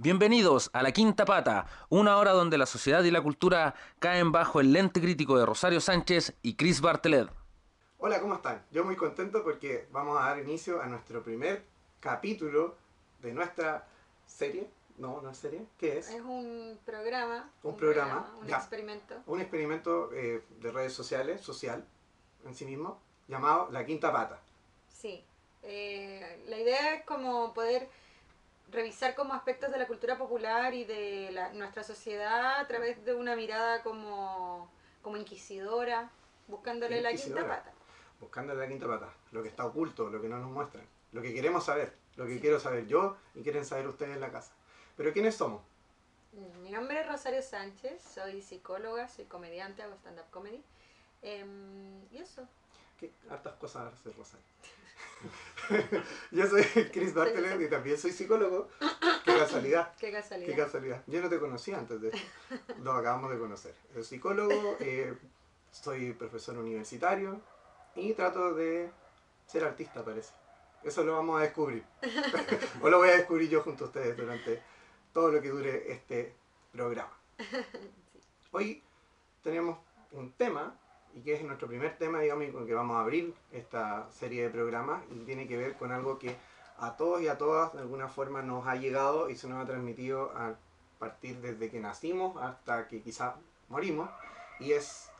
Bienvenidos a La Quinta Pata, una hora donde la sociedad y la cultura caen bajo el lente crítico de Rosario Sánchez y Chris Bartelet. Hola, ¿cómo están? Yo muy contento porque vamos a dar inicio a nuestro primer capítulo de nuestra serie. No, no es serie. ¿Qué es? Es un programa. Un programa, Un ya. experimento. Un experimento eh, de redes sociales, social en sí mismo, llamado La Quinta Pata. Sí. Eh, la idea es como poder revisar como aspectos de la cultura popular y de la- nuestra sociedad a través de una mirada como, como inquisidora, buscándole la quinta pata. Buscando la Quinta Pata. Lo que está oculto, lo que no nos muestran. Lo que queremos saber. Lo que quiero saber yo y quieren saber ustedes en la casa. Pero ¿quiénes somos? Mi nombre es Rosario Sánchez, soy psicóloga, soy comediante, hago stand-up comedy. Em, y eso. ¿Qué? Hartas cosas hace Rosario. yo soy Chris Bartelet y también soy psicólogo. Qué casualidad. Qué casualidad. Qué casualidad. Yo no te conocía antes de esto. Lo acabamos de conocer. Soy psicólogo, eh, soy profesor universitario y trato de ser artista, parece. Eso lo vamos a descubrir. o lo voy a descubrir yo junto a ustedes durante todo lo que dure este programa. Hoy tenemos un tema, y que es nuestro primer tema, digamos, con que vamos a abrir esta serie de programas, y tiene que ver con algo que a todos y a todas de alguna forma nos ha llegado y se nos ha transmitido a partir desde que nacimos hasta que quizá morimos, y es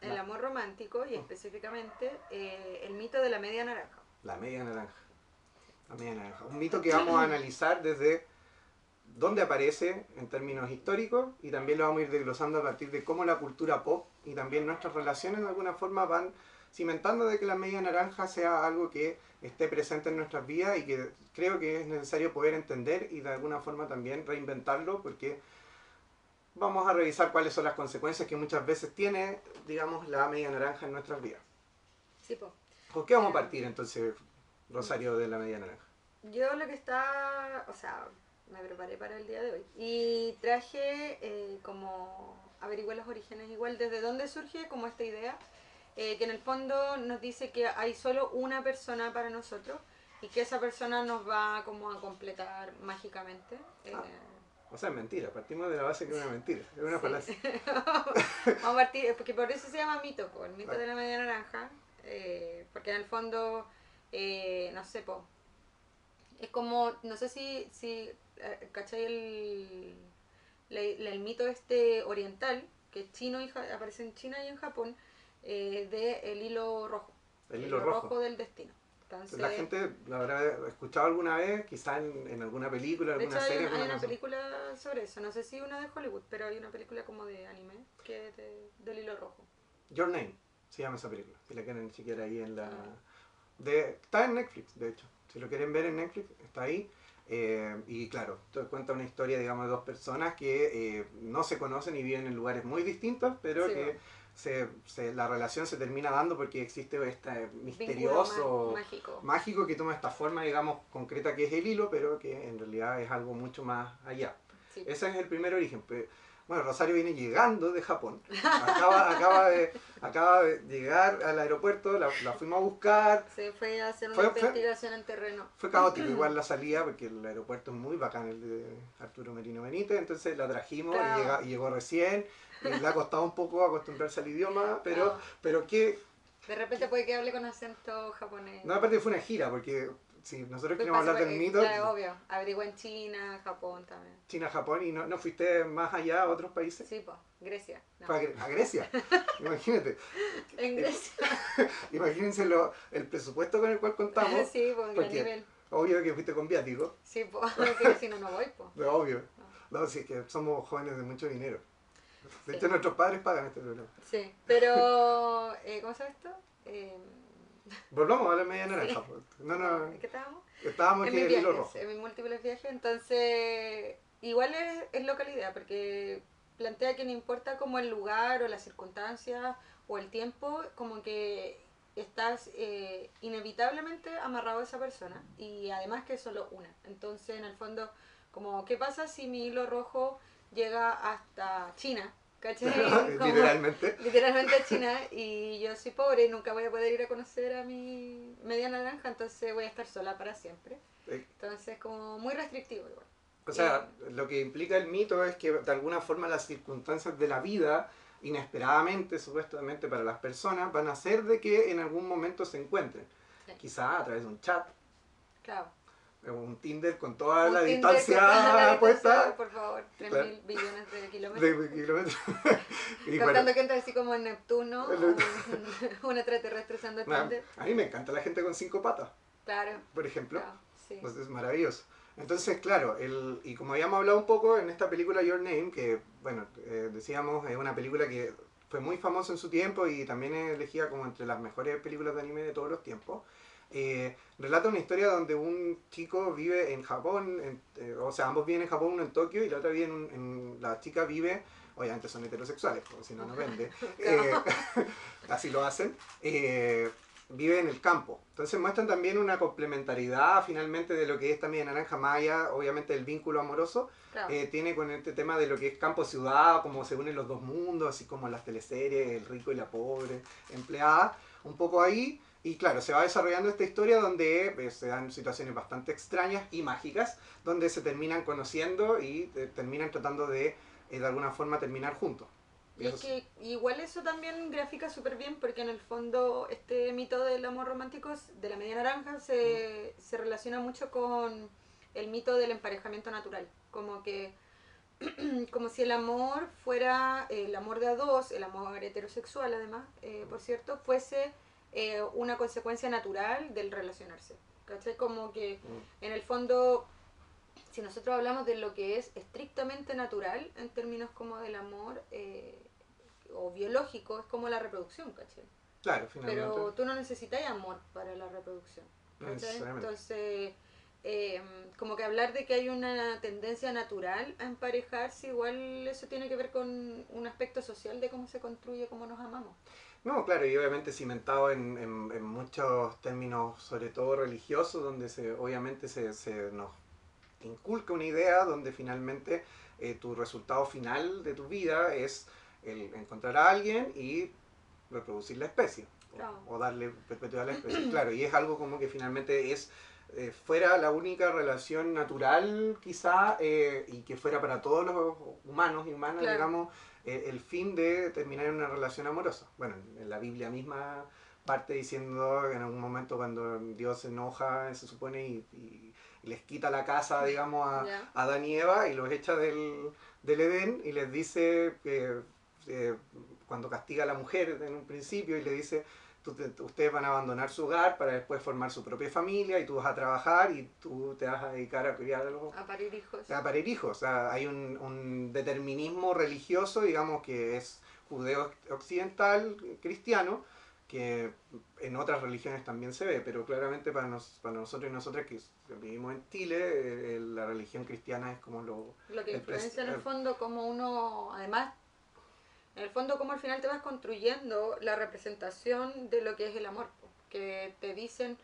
El amor romántico y específicamente eh, el mito de la media naranja. la media naranja. La media naranja. Un mito que vamos a analizar desde dónde aparece en términos históricos y también lo vamos a ir desglosando a partir de cómo la cultura pop y también nuestras relaciones de alguna forma van cimentando de que la media naranja sea algo que esté presente en nuestras vidas y que creo que es necesario poder entender y de alguna forma también reinventarlo porque vamos a revisar cuáles son las consecuencias que muchas veces tiene, digamos, la media naranja en nuestras vidas. Sí, po. ¿Con qué vamos a partir entonces, Rosario, de la media naranja? Yo lo que está, o sea, me preparé para el día de hoy y traje eh, como averiguar los orígenes igual, desde dónde surge como esta idea, eh, que en el fondo nos dice que hay solo una persona para nosotros y que esa persona nos va como a completar mágicamente. eh, Ah. O sea, es mentira, partimos de la base que es una mentira, es una Sí. falacia. Vamos a partir, porque por eso se llama mito, el mito de la media naranja, eh, porque en el fondo, eh, no sé, po, es como, no sé si, si ¿cachai el, la- la- el mito este oriental, que es chino y aparece en China y en Japón, eh, de el hilo rojo, El hilo rojo. del destino. Entonces, La gente lo habrá escuchado alguna vez, quizá en, en alguna película, de hecho, alguna hay, serie. hay una película sobre eso, no sé si una de Hollywood, pero hay una película como de anime que es de- del hilo rojo. Your Name se llama esa película, si la quieren chequear ahí en la... De, está en Netflix, de hecho. Si lo quieren ver en Netflix, está ahí. Eh, y claro, cuenta una historia, digamos, de dos personas que eh, no se conocen y viven en lugares muy distintos, pero Sí, que bueno. se, se- la relación se termina dando porque existe este misterioso, má- mágico. mágico que toma esta forma, digamos, concreta que es el hilo, pero que en realidad es algo mucho más allá. Sí. Ese es el primer origen. Pe- Bueno, Rosario viene llegando de Japón. Acaba, acaba, de, acaba de llegar al aeropuerto, la, la fuimos a buscar. Se fue a hacer una Fue- fue- investigación en terreno. Fue caótico igual la salida porque el aeropuerto es muy bacán, el de Arturo Merino Benítez. Entonces la trajimos Claro. y, llega- y llegó recién. Y le ha costado un poco acostumbrarse al idioma, pero, pero que... De repente puede que hable con acento japonés. No, aparte fue una gira, porque si nosotros queremos hablar del eh, mito, Claro, obvio. Averigua en China, Japón también. China, Japón, y no, no fuiste más allá a otros países. Sí, pues. Grecia. No. A, Gre- a Grecia, imagínate. En Grecia. Imagínense lo- el presupuesto con el cual contamos. sí, pues, en ¿Por gran nivel. Obvio que fuiste con viático, Sí, pues. Si no, no voy, pues. obvio. No, sí, es que somos jóvenes de mucho dinero. De Sí. hecho, nuestros padres pagan este programa. Sí. Pero, eh, ¿cómo se llama esto? Eh, Volvamos a la media naranja. pues. No, no, ¿en ¿Qué estábamos? estábamos en aquí mis en el hilo viajes, rojo. en mis múltiples viajes, entonces igual es, es localidad, porque plantea que no importa como el lugar o las circunstancias o el tiempo, como que estás eh, inevitablemente amarrado a esa persona y además que es solo una. Entonces, en el fondo, como, ¿qué pasa si mi hilo rojo llega hasta China? ¿Cachai? Como- Literalmente. literalmente a China y yo soy pobre y nunca voy a poder ir a conocer a mi media naranja, entonces voy a estar sola para siempre. Eh, Entonces como muy restrictivo igual. O sea, lo que implica el mito es que de alguna forma las circunstancias de la vida, inesperadamente, supuestamente para las personas, van a hacer de que en algún momento se encuentren. Sí. Quizá a través de un chat, Claro. Un Tinder con toda Un la Tinder distancia puesta Por favor, 3.000 Claro. billones de kilómetros. de kilómetros. y Captando bueno, que entra así como en Neptuno, un, extraterrestre usando Tinder. a mí me encanta la gente con cinco patas, Claro, por ejemplo. claro, sí. Pues es maravilloso. Entonces, claro, el, y como habíamos hablado un poco en esta película Your Name, que, bueno, eh, decíamos, es una película que fue muy famosa en su tiempo y también elegida como entre las mejores películas de anime de todos los tiempos. Eh, relata una historia donde un chico vive en Japón, en- eh, o sea, ambos viven en Japón, uno en Tokio y la otra vive en, un- en- la chica vive, obviamente son heterosexuales, porque si no, no vende, eh, así lo hacen, eh, vive en el campo. Entonces muestran también una complementariedad finalmente de lo que es también Naranja Maya, obviamente el vínculo amoroso, claro. eh, tiene con este tema de lo que es campo-ciudad, cómo se unen los dos mundos, así como las teleseries, el rico y la pobre, empleada, un poco ahí. Y claro, se va desarrollando esta historia donde eh, se dan situaciones bastante extrañas y mágicas, donde se terminan conociendo y eh, terminan tratando de, eh, de alguna forma, terminar juntos. Y es que igual eso también grafica súper bien porque en el fondo este mito del amor romántico de la media naranja se, se relaciona mucho con el mito del emparejamiento natural. Como que como si el amor fuera el amor de a dos, el amor heterosexual además, eh, por cierto, fuese eh, una consecuencia natural del relacionarse. ¿Cachai? Como que Mm. en el fondo, si nosotros hablamos de lo que es estrictamente natural en términos como del amor eh, o biológico, es como la reproducción, ¿cachai? Claro, finalmente. Pero tú no necesitas amor para la reproducción. ¿cachai? Entonces, eh, como que hablar de que hay una tendencia natural a emparejarse, igual eso tiene que ver con un aspecto social de cómo se construye, cómo nos amamos. No, claro, y obviamente cimentado en, en- en muchos términos, sobre todo religiosos, donde se, obviamente se, se nos inculca una idea donde finalmente eh, tu resultado final de tu vida es el encontrar a alguien y reproducir la especie, o- Claro. o, darle perpetuidad a la especie. claro, y es algo como que finalmente es eh, fuera la única relación natural quizá eh, y que fuera para todos los humanos y humanas, Claro. digamos, eh, el fin de terminar en una relación amorosa. Bueno, en la Biblia misma parte diciendo que en algún momento cuando Dios se enoja, se supone, y, les quita la casa, digamos, a, Ya. a Adán y Eva y los echa del, del Edén y les dice que cuando castiga a la mujer en un principio y le dice "Tú te- ustedes van a abandonar su hogar para después formar su propia familia y tú vas a trabajar y tú te vas a dedicar a criar a los, A parir hijos. a parir hijos. O sea, hay un, un determinismo religioso, digamos, que es judeo-occidental, cristiano, que en otras religiones también se ve, pero claramente para, nos, para nosotros y nosotras que vivimos en Chile, eh, la religión cristiana es como lo... Lo que influencia en el fondo como uno, además, en el fondo como al final te vas construyendo la representación de lo que es el amor, que te dicen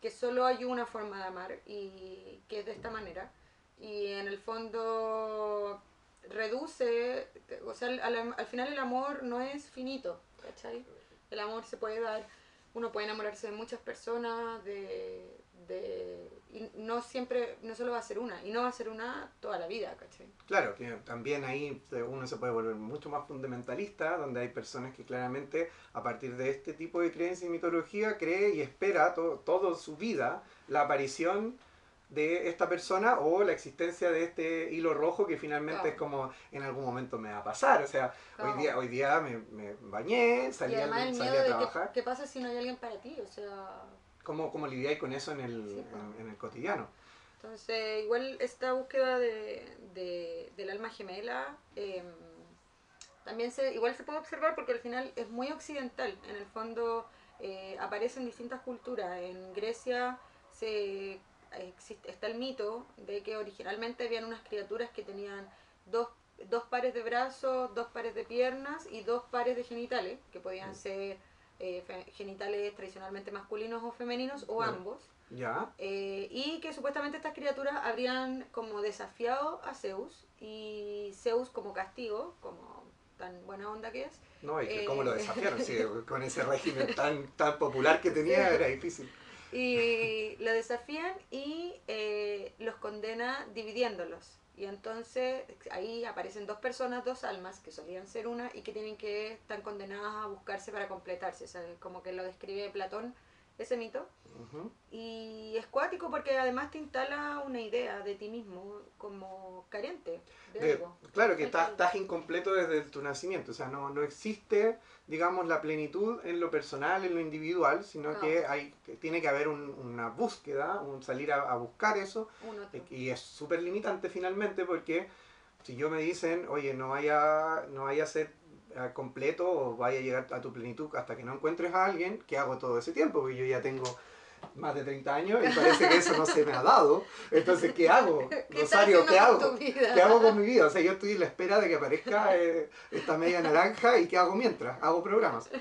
que solo hay una forma de amar y que es de esta manera, y en el fondo reduce, o sea, al, al- al final el amor no es finito, ¿cachai? El amor se puede dar, uno puede enamorarse de muchas personas, de y no siempre, no solo va a ser una, y no va a ser una toda la vida, ¿cachai? Claro, que también ahí uno se puede volver mucho más fundamentalista, donde hay personas que claramente a partir de este tipo de creencia y mitología cree y espera to- toda su vida la aparición de esta persona o la existencia de este hilo rojo que finalmente Claro. es como en algún momento me va a pasar. O sea, Claro. hoy día, hoy día me, me bañé, salí, y a, además el salí miedo a de trabajar. que, qué pasa si no hay alguien para ti, o sea, ¿Cómo, ¿Cómo lidiáis con eso en el, Sí, en, en el cotidiano? entonces igual esta búsqueda de, de- del alma gemela em, también se, igual se puede observar porque al final es muy occidental, en el fondo eh, aparece en distintas culturas, en Grecia se, existe, está el mito de que originalmente habían unas criaturas que tenían dos, dos pares de brazos, dos pares de piernas y dos pares de genitales, que podían ser eh, genitales tradicionalmente masculinos o femeninos o ambos. ¿Ya? Eh, y que supuestamente estas criaturas habrían como desafiado a Zeus y Zeus como castigo, como tan buena onda que es, No, y que Eh, cómo lo desafiaron, sí, con ese régimen tan, tan popular que tenía era difícil. y lo desafían y eh, los condena dividiéndolos. Y entonces ahí aparecen dos personas, dos almas, que solían ser una y que tienen que estar condenadas a buscarse para completarse. O sea, como que lo describe Platón, ese mito. Y es cuático porque además te instala una idea de ti mismo como carente de, De- algo. claro, que estás, estás incompleto desde tu nacimiento, o sea, no, no existe, digamos, la plenitud en lo personal, en lo individual, sino No. que, hay, que tiene que haber un- una búsqueda, un salir a, a buscar eso, y es súper limitante finalmente porque si yo me dicen, oye, no vaya, no vaya a ser completo o vaya a llegar a tu plenitud hasta que no encuentres a alguien, ¿qué hago todo ese tiempo? Porque yo ya tengo más de 30 años y parece que eso no se me ha dado. Entonces, ¿qué hago? ¿Qué estás Rosario, ¿qué hago? ¿Qué hago con mi vida? O sea, yo estoy en la espera de que aparezca eh, esta media naranja y ¿qué hago mientras? Hago programas.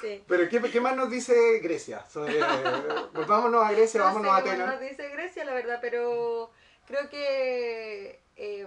Sí. Pero ¿qué, qué más nos dice Grecia? Sobre, eh, volvámonos a Grecia, No vámonos sé a Atenas. nos dice Grecia, la verdad, pero creo que eh,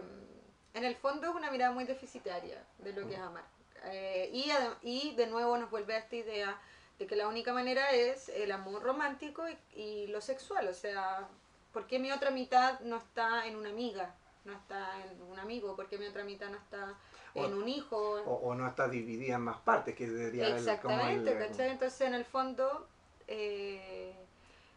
en el fondo es una mirada muy deficitaria de lo que es amar. Eh, y, y de nuevo nos vuelve a esta idea de que la única manera es el amor romántico y, y lo sexual. O sea, ¿por qué mi otra mitad no está en una amiga? No está en un amigo, ¿por qué mi otra mitad no está en O- un hijo? O, o no está dividida en más partes, que sería el- como Exactamente, el- ¿cachai? Entonces, en el fondo, eh,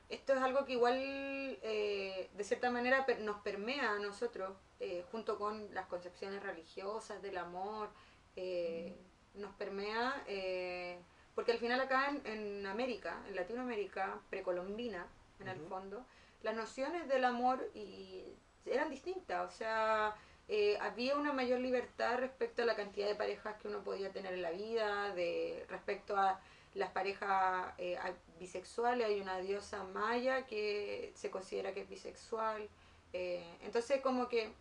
esto es algo que igual, eh, de cierta manera, nos permea a nosotros, eh, junto con las concepciones religiosas del amor, eh, nos permea, eh, porque al final acá en, en América, en Latinoamérica, precolombina, en el fondo, las nociones del amor y eran distintas, o sea, eh, había una mayor libertad respecto a la cantidad de parejas que uno podía tener en la vida, de respecto a las parejas eh, bisexuales, hay una diosa maya que se considera que es bisexual, eh, entonces como que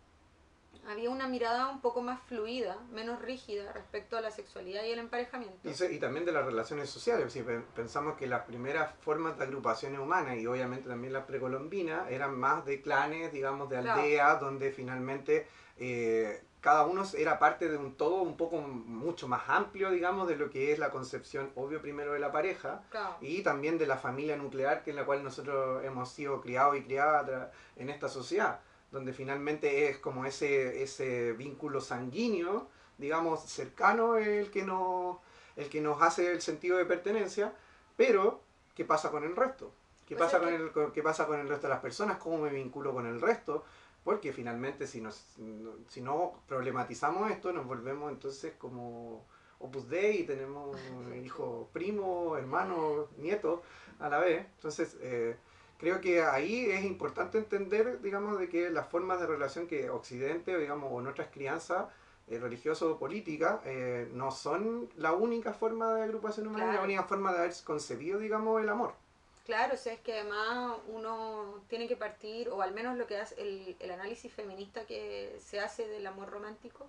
había una mirada un poco más fluida, menos rígida respecto a la sexualidad y el emparejamiento. Y, también de las relaciones sociales. Si pensamos que las primeras formas de agrupaciones humanas y obviamente también las precolombinas eran más de clanes, digamos, de Claro. aldeas, donde finalmente eh, cada uno era parte de un todo un poco mucho más amplio, digamos, de lo que es la concepción, obvio, primero de la pareja Claro. y también de la familia nuclear que en la cual nosotros hemos sido criados y criadas en esta sociedad, donde finalmente es como ese, ese vínculo sanguíneo, digamos, cercano el que, nos, el que nos hace el sentido de pertenencia, pero ¿qué pasa con el resto? ¿Qué, Pues pasa con que- el, ¿Qué pasa con el resto de las personas? ¿Cómo me vinculo con el resto? Porque finalmente si, nos, si no problematizamos esto, nos volvemos entonces como Opus Dei y tenemos hijos, primos, hermanos, nietos a la vez. Entonces, eh, creo que ahí es importante entender, digamos, de que las formas de relación que Occidente, digamos, o nuestras crianzas eh, religiosas o políticas, eh, no son la única forma de agrupación humana, Claro. la única forma de haber concebido, digamos, el amor. Claro, o sea, es que además uno tiene que partir, o al menos lo que hace el, análisis feminista que se hace del amor romántico,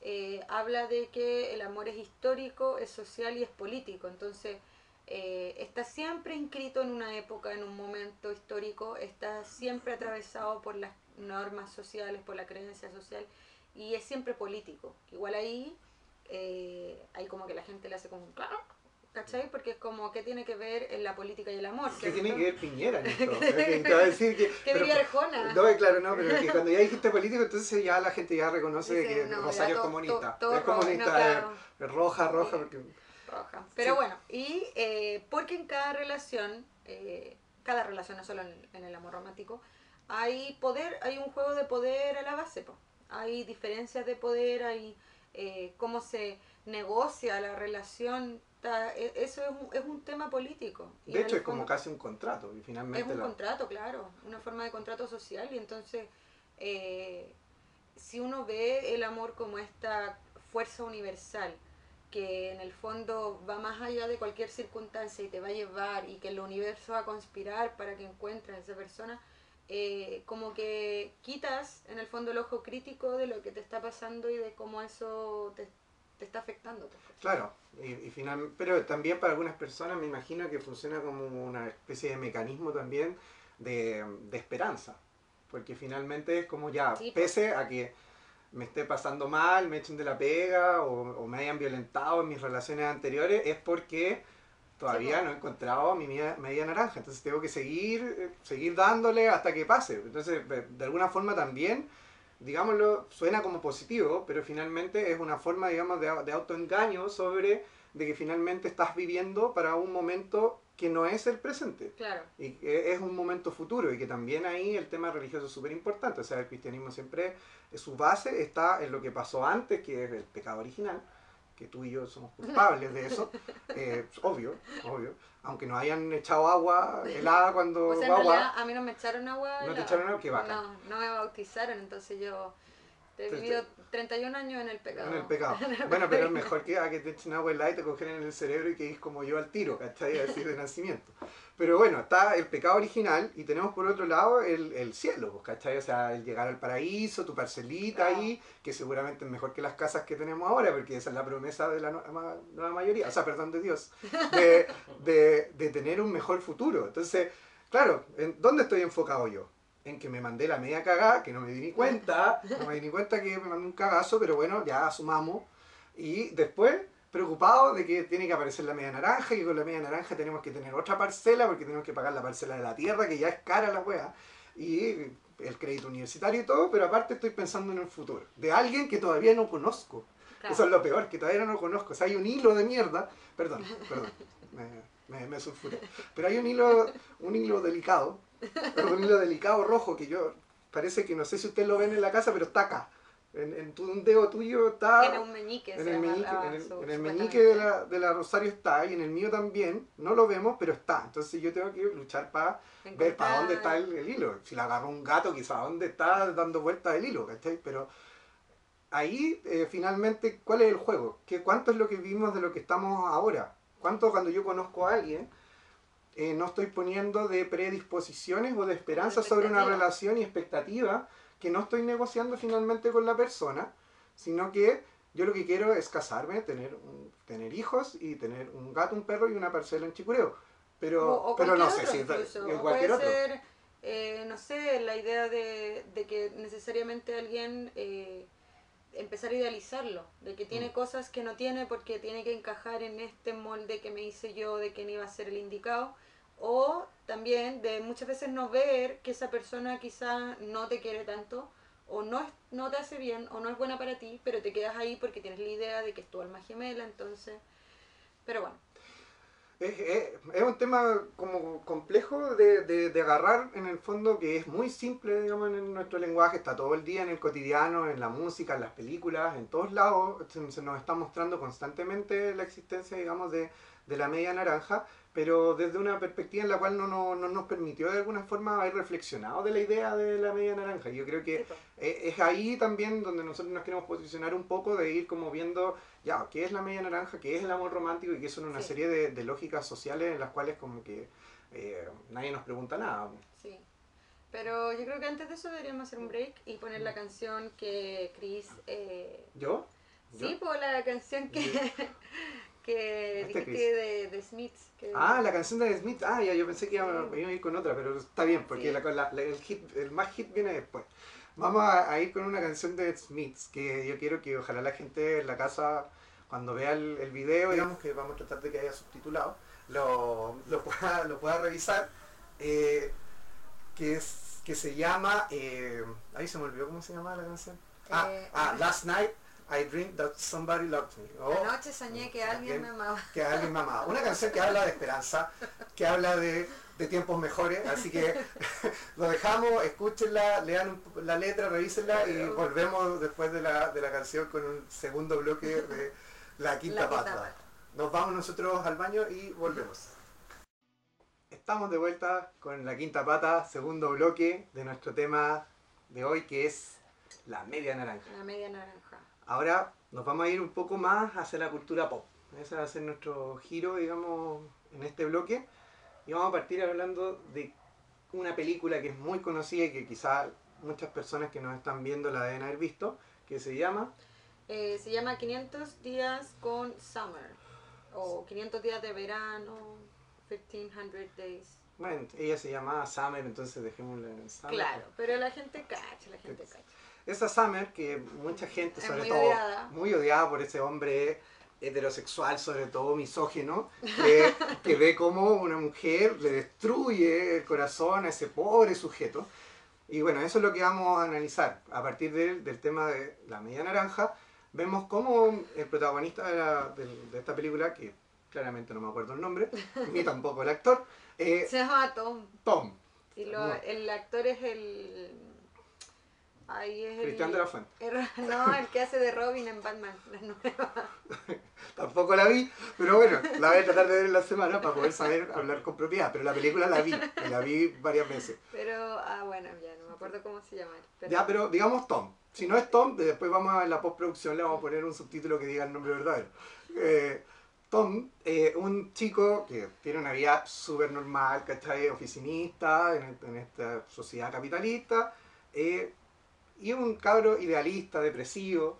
eh, habla de que el amor es histórico, es social y es político. Entonces, eh, está siempre inscrito en una época, en un momento histórico, está siempre atravesado por las normas sociales, por la creencia social, y es siempre político. Igual ahí, eh, hay como que la gente le hace como, claro, ¿cachai? Porque es como, ¿qué tiene que ver en la política y el amor? ¿Qué tiene que ver Piñera en esto? Te va a decir que... ¿Qué pero- diría Arjona? No, claro, no, pero que cuando ya dijiste político, entonces ya la gente ya reconoce Dice, que no, Rosario es to- comunista. to- es comunista, no, claro. es- es roja, roja, Sí. porque... roja. Pero Sí. bueno, y eh, porque en cada relación, eh, cada relación, no solo en, en el amor romántico, hay poder, hay un juego de poder a la base, po. hay diferencias de poder, hay eh, cómo se negocia la relación, ta- e- eso es un, es un tema político. Y De hecho, es como casi un contrato, y es finalmente... un la- contrato, claro, una forma de contrato social y entonces eh, si uno ve el amor como esta fuerza universal que en el fondo va más allá de cualquier circunstancia y te va a llevar y que el universo va a conspirar para que encuentres a esa persona, eh, como que quitas en el fondo el ojo crítico de lo que te está pasando y de cómo eso te, te está afectando. pues. Claro, y, y final, pero también para algunas personas me imagino que funciona como una especie de mecanismo también de, de esperanza, porque finalmente es como ya, Sí, pues. pese a que me esté pasando mal, me echen de la pega o, o me hayan violentado en mis relaciones anteriores, es porque todavía Sí, no he encontrado mi media, media naranja, entonces tengo que seguir, eh, seguir dándole hasta que pase. Entonces, de alguna forma también, digámoslo, suena como positivo, pero finalmente es una forma, digamos, de, de autoengaño sobre de que finalmente estás viviendo para un momento que no es el presente. Claro. Y que es un momento futuro y que también ahí el tema religioso es súper importante. O sea, el cristianismo siempre, su base está en lo que pasó antes, que es el pecado original, que tú y yo somos culpables de eso, eh, obvio, obvio. Aunque nos hayan echado agua helada cuando O sea, en guagua, realidad a mí no me echaron agua. ¿No te helada. echaron agua? Qué bacán. No, no me bautizaron, entonces yo he Te- vivido 31 años en el pecado. en el pecado. Bueno, pero es mejor que a que te echen agua helada y te cogen en el cerebro y que es como yo al tiro, ¿cachai? Así de nacimiento. Pero bueno, está el pecado original y tenemos por otro lado el, el cielo, pues, ¿cachai? O sea, el llegar al paraíso, tu parcelita Claro. ahí, que seguramente es mejor que las casas que tenemos ahora, porque esa es la promesa de la no- nueva mayoría, o sea, perdón de Dios, de, de, de tener un mejor futuro. Entonces, claro, ¿en ¿dónde estoy enfocado yo? En que me mandé la media cagada, que no me di ni cuenta, no me di ni cuenta que me mandé un cagazo, pero bueno, ya asumamos. Y después, preocupado de que tiene que aparecer la media naranja, y con la media naranja tenemos que tener otra parcela, porque tenemos que pagar la parcela de la tierra, que ya es cara la wea, y el crédito universitario y todo, pero aparte estoy pensando en el futuro, de alguien que todavía no conozco. Claro. Eso es lo peor, que todavía no lo conozco. O sea, hay un hilo de mierda, perdón, perdón, me, me, me sulfuré. Pero hay un hilo, un hilo delicado, un hilo delicado rojo que yo, parece que no sé si ustedes lo ven en la casa, pero está acá. En, en tu, un dedo tuyo está... Tiene un meñique. En el meñique, en el, su- en el supuestamente. meñique de la, de la Rosario está y en el mío también. No lo vemos, pero está. Entonces yo tengo que luchar para ver para dónde está el, el hilo. Si la agarró un gato, quizá dónde está dando vueltas el hilo, ¿cachai? Pero ahí eh, finalmente, ¿cuál es el juego? ¿Qué, ¿Cuánto es lo que vivimos de lo que estamos ahora? ¿Cuánto cuando yo conozco a alguien eh, no estoy poniendo de predisposiciones o de esperanzas sobre una relación y expectativa que no estoy negociando finalmente con la persona, sino que yo lo que quiero es casarme, tener, un- tener hijos y tener un gato, un perro y una parcela en Chicureo. Pero, o, o pero no sé si incluso. en cualquier otro. ser, eh, no sé, la idea de, de que necesariamente alguien eh, empezar a idealizarlo, de que tiene Mm. cosas que no tiene porque tiene que encajar en este molde que me hice yo de quién iba a ser el indicado, o también de muchas veces no ver que esa persona quizá no te quiere tanto, o no, es- no te hace bien, o no es buena para ti, pero te quedas ahí porque tienes la idea de que es tu alma gemela, entonces... Pero bueno, Es, un tema como complejo de, de- de agarrar en el fondo que es muy simple, digamos, en nuestro lenguaje, está todo el día en el cotidiano, en la música, en las películas, en todos lados, se, se nos está mostrando constantemente la existencia, digamos, de, de la media naranja, pero desde una perspectiva en la cual no, no, no nos permitió de alguna forma haber reflexionado de la idea de la media naranja. Yo creo que eh, es ahí también donde nosotros nos queremos posicionar un poco de ir como viendo ya qué es la media naranja, qué es el amor romántico y qué son una Sí. serie de, de lógicas sociales en las cuales como que eh, nadie nos pregunta nada. Sí. Pero yo creo que antes de eso deberíamos hacer un break y poner la canción que Chris... Eh, ¿Yo? ¿Yo? sí, pues la canción que, que Este dijiste de, de Smiths. Que, Ah, la canción de Smith. Ah, ya, yo pensé que iba, Sí. iba a ir con otra, pero está bien, porque Sí. la- la- la- el, hit, el más hit viene después. Vamos a, a ir con una canción de Smiths, que yo quiero que ojalá la gente en la casa, cuando vea el, el video, digamos que vamos a tratar de que haya subtitulado, lo, lo, pueda, lo pueda revisar, eh, que, es, que se llama, eh, ahí se me olvidó cómo se llama la canción. Ah, Eh, ah, Last Night I Dreamed That Somebody Loved Me. O- Anoche soñé que alguien me amaba. que alguien me amaba. Una canción que habla de esperanza, que habla de, de tiempos mejores, así que lo dejamos, escúchenla, lean la letra, revísenla y volvemos después de la, de la canción con un segundo bloque de La Quinta, La Quinta Pata. Pata. Nos vamos nosotros al baño y volvemos. Estamos de vuelta con La Quinta Pata, segundo bloque de nuestro tema de hoy que es la media naranja. La media naranja. Ahora nos vamos a ir un poco más hacia la cultura pop. Ese va a ser nuestro giro, digamos, en este bloque. Y vamos a partir hablando de una película que es muy conocida y que quizá muchas personas que nos están viendo la deben haber visto, que se llama Eh, se llama 500 días con Summer. O 500 días de verano. 1500 days. Bueno, ella se llama Summer, entonces dejémosla en Summer. Claro, pero la gente cacha, la gente cacha. Esa Summer, que mucha gente, sobre muy todo, odiada. muy odiada por ese hombre heterosexual, sobre todo misógino, que, que ve cómo una mujer le destruye el corazón a ese pobre sujeto. Y bueno, eso es lo que vamos a analizar. A partir del, del tema de la media naranja, vemos cómo el protagonista de, la- de- de esta película, que claramente no me acuerdo el nombre, ni tampoco el actor, eh, Se llama Tom. Tom, Y lo- el actor es el. Ahí es el. Cristian de la Fuente. el- No, el que hace de Robin en Batman, la nueva. Tampoco la vi, pero bueno, la voy a tratar de ver en la semana para poder saber hablar con propiedad. Pero la película la vi, y la vi varias veces. Pero, ah, bueno, ya no me acuerdo cómo se llama. Pero, Ya, pero digamos Tom. Si no es Tom, después vamos a la postproducción, le vamos a poner un subtítulo que diga el nombre verdadero. Eh, Tom, eh, un chico que tiene una vida súper normal, ¿cachai? Oficinista en, en esta sociedad capitalista. eh, y un cabro idealista, depresivo,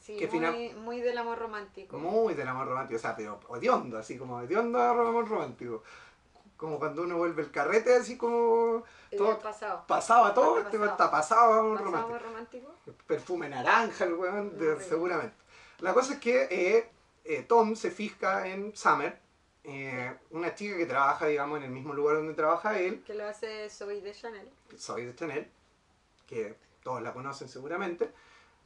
sí, que muy, final- muy del amor romántico. muy del amor romántico, o sea, pero hediondo, así como hediondo amor romántico. Como cuando uno vuelve el carrete, así como todo pasado. pasaba todo, Pasado. este weón está pasado a amor Pasado romántico. romántico. Perfume naranja, el weón, de- seguramente. La cosa es que eh, eh, Tom se fija en Summer, eh, una chica que trabaja, digamos, en el mismo lugar donde trabaja él, Que lo hace Zoe de Chanel. soy de Chanel, que todos la conocen seguramente.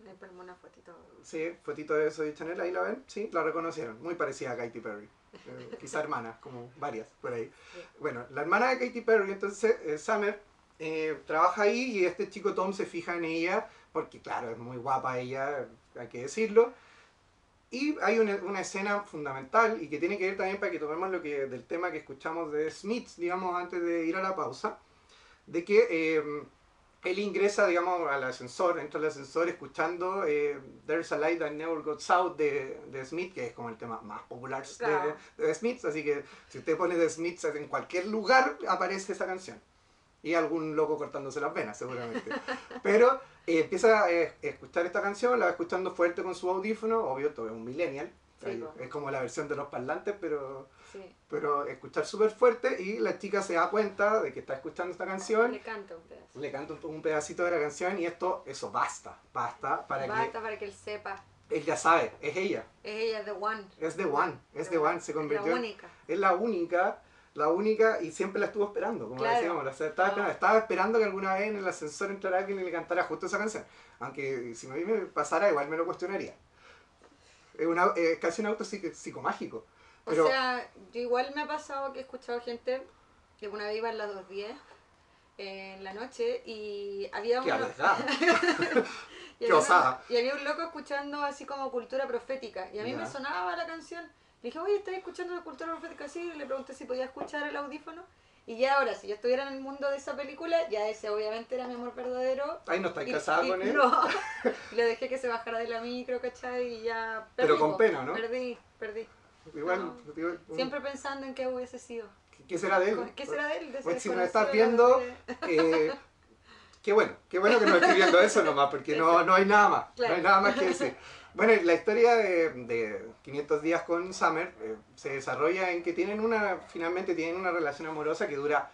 Le ponemos una fotito. Sí, fotito de Soy Chanel, ahí la ven, sí, la reconocieron, muy parecida a Katy Perry. Eh, quizá hermanas, como varias por ahí. Sí. Bueno, la hermana de Katy Perry, entonces, eh, Summer, eh, trabaja ahí y este chico Tom se fija en ella, porque claro, es muy guapa ella, hay que decirlo. Y hay una, una escena fundamental y que tiene que ver también para que tomemos lo que del tema que escuchamos de Smith, digamos, antes de ir a la pausa, de que eh, él ingresa, digamos, al ascensor, entra al ascensor escuchando eh, There's a Light That Never Goes Out de, de Smith, que es como el tema más popular de, Claro. de The Smiths, así que si usted pone The Smiths en cualquier lugar aparece esa canción. Y algún loco cortándose las venas, seguramente. Pero eh, empieza a escuchar esta canción, la va escuchando fuerte con su audífono, obvio, todo es un millennial. Sí, es como la versión de los parlantes, pero, Sí. pero escuchar súper fuerte y la chica se da cuenta de que está escuchando esta canción, Le canta un pedazo. le canta un, pedacito de la canción y esto, eso basta, basta para Basta para que él sepa. que él ya sabe, es ella, Es ella, The One. es the one, es the one, se Es la convirtió única. es la única, la única y siempre la estuvo esperando, como Claro. decíamos, la- estaba, esperando, estaba esperando que alguna vez en el ascensor entrara alguien y le cantara justo esa canción. Aunque si me pasara igual me lo cuestionaría. Es una, es casi un auto psico- psicomágico. Pero O sea, yo igual me ha pasado que he escuchado gente que una vez iba a las 2.10 eh, en la noche y había qué arriesgada. y qué había y un loco escuchando así como cultura profética y a mí me sonaba la canción. Le dije, oye, ¿estás escuchando la cultura profética? Sí, y le pregunté si podía escuchar el audífono. Y ya ahora, si yo estuviera en el mundo de esa película, ya ese obviamente era mi amor verdadero. Ahí no casada y- con él. No, le dejé que se bajara de la micro, ¿cachai? Y ya Pero perdí, con po. pena, ¿no? Perdí, perdí. Igual, No. digo, un- Siempre pensando en qué hubiese sido. ¿qué será de él? ¿Qué será de él? De ese Pues si me estás de viendo, eh, qué bueno, qué bueno que no estoy viendo eso nomás, porque no, no hay nada más, Claro. no hay nada más que decir. Bueno, la historia de, de 500 días con Summer eh, se desarrolla en que tienen una, finalmente tienen una relación amorosa que dura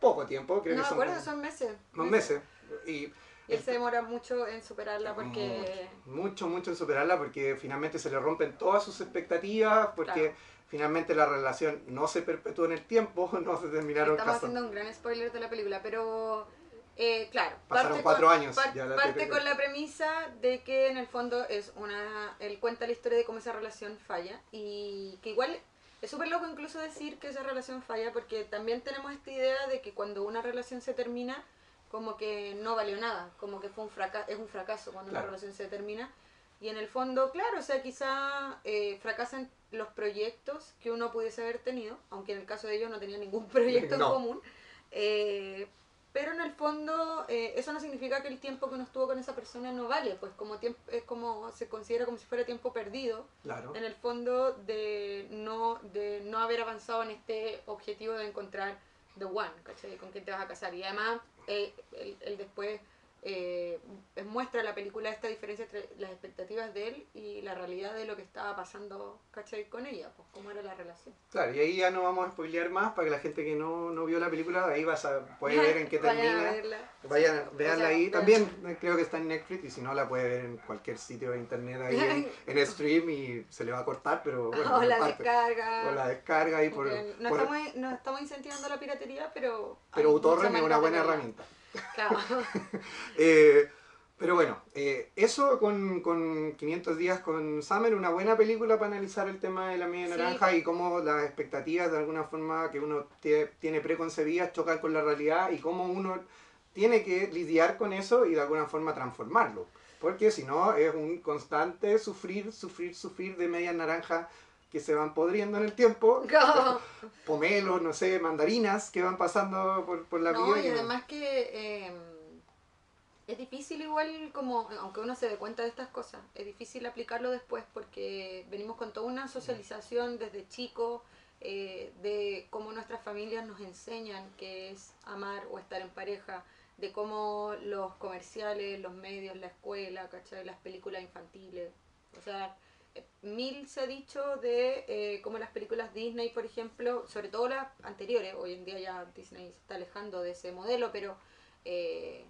poco tiempo, creo No que me son acuerdo, como son meses. unos meses. Y Y él se demora mucho en superarla porque... mucho, mucho en superarla porque finalmente se le rompen todas sus expectativas, porque Claro. finalmente la relación no se perpetuó en el tiempo, no se terminaron Estamos casando. haciendo un gran spoiler de la película, pero eh, claro. Pasaron parte cuatro con- años par- ya la parte con la premisa de que en el fondo es una... Él cuenta la historia de cómo esa relación falla y que igual es súper loco incluso decir que esa relación falla porque también tenemos esta idea de que cuando una relación se termina como que no valió nada, como que fue un fracaso, es un fracaso cuando Claro. una relación se termina. Y en el fondo, claro, o sea, quizá eh, fracasan los proyectos que uno pudiese haber tenido, aunque en el caso de ellos no tenía ningún proyecto No. en común. Eh, pero en el fondo, eh, eso no significa que el tiempo que uno estuvo con esa persona no vale, pues como tiempo, es como se considera como si fuera tiempo perdido, Claro. en el fondo de no, de no haber avanzado en este objetivo de encontrar the one, ¿cachai? Con quien te vas a casar. Y además, eh, el, el después eh, es muestra la película esta diferencia entre las expectativas de él y la realidad de lo que estaba pasando, ¿cachai? Con ella, pues cómo era la relación. Claro, y ahí ya no vamos a spoilear más para que la gente que no, no vio la película, ahí vas a puede ver en qué Vayan a termina. verla. Vayan, veanla O sea, ahí. vean. También eh, creo que está en Netflix y si no la puede ver en cualquier sitio de internet ahí en, en stream y se le va a cortar, pero bueno. o la parte. descarga. O la descarga ahí por... porque no, por- estamos, no estamos incentivando la piratería, pero... pero uTorrent es una buena herramienta. Claro. Eh, pero bueno, eh, eso con, con 500 días con Summer, una buena película para analizar el tema de la media Sí. naranja y cómo las expectativas de alguna forma que uno tie- tiene preconcebidas chocan con la realidad y cómo uno tiene que lidiar con eso y de alguna forma transformarlo. Porque si no es un constante sufrir, sufrir, sufrir de medias naranjas que se van podriendo en el tiempo, pomelos, no sé, mandarinas que van pasando por, por la No, vida. y además que eh, es difícil igual como, aunque uno se dé cuenta de estas cosas, es difícil aplicarlo después porque venimos con toda una socialización desde chico eh, de cómo nuestras familias nos enseñan que es amar o estar en pareja, de cómo los comerciales, los medios, la escuela, ¿cachai? las películas infantiles, o sea, mil se ha dicho de eh, cómo las películas Disney, por ejemplo, sobre todo las anteriores, hoy en día ya Disney se está alejando de ese modelo, pero eh,